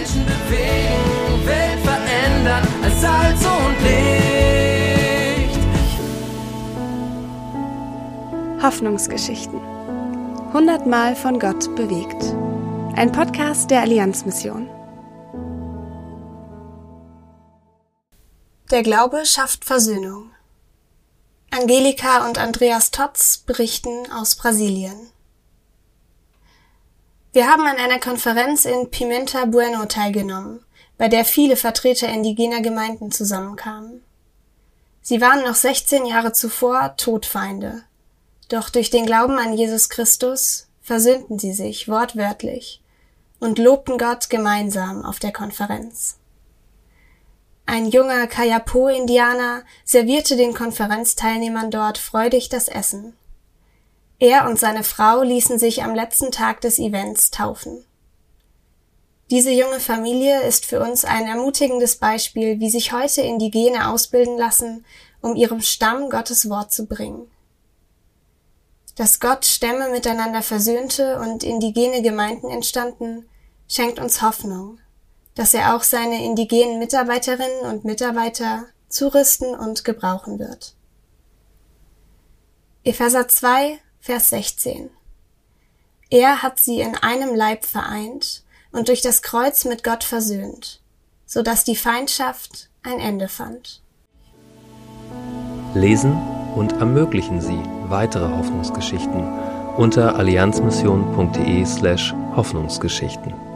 Menschen bewegen, Welt verändern als Salz und Licht. Hoffnungsgeschichten. Hundertmal von Gott bewegt. Ein Podcast der Allianzmission. Der Glaube schafft Versöhnung. Angelika und Andreas Totz berichten aus Brasilien. Wir haben an einer Konferenz in Pimenta Bueno teilgenommen, bei der viele Vertreter indigener Gemeinden zusammenkamen. Sie waren noch 16 Jahre zuvor Todfeinde. Doch durch den Glauben an Jesus Christus versöhnten sie sich wortwörtlich und lobten Gott gemeinsam auf der Konferenz. Ein junger Kayapo-Indianer servierte den Konferenzteilnehmern dort freudig das Essen. Er und seine Frau ließen sich am letzten Tag des Events taufen. Diese junge Familie ist für uns ein ermutigendes Beispiel, wie sich heute Indigene ausbilden lassen, um ihrem Stamm Gottes Wort zu bringen. Dass Gott Stämme miteinander versöhnte und indigene Gemeinden entstanden, schenkt uns Hoffnung, dass er auch seine indigenen Mitarbeiterinnen und Mitarbeiter zurüsten und gebrauchen wird. Epheser 2, Vers 16. Er hat sie in einem Leib vereint und durch das Kreuz mit Gott versöhnt, so dass die Feindschaft ein Ende fand. Lesen und ermöglichen Sie weitere Hoffnungsgeschichten unter allianzmission.de slash Hoffnungsgeschichten.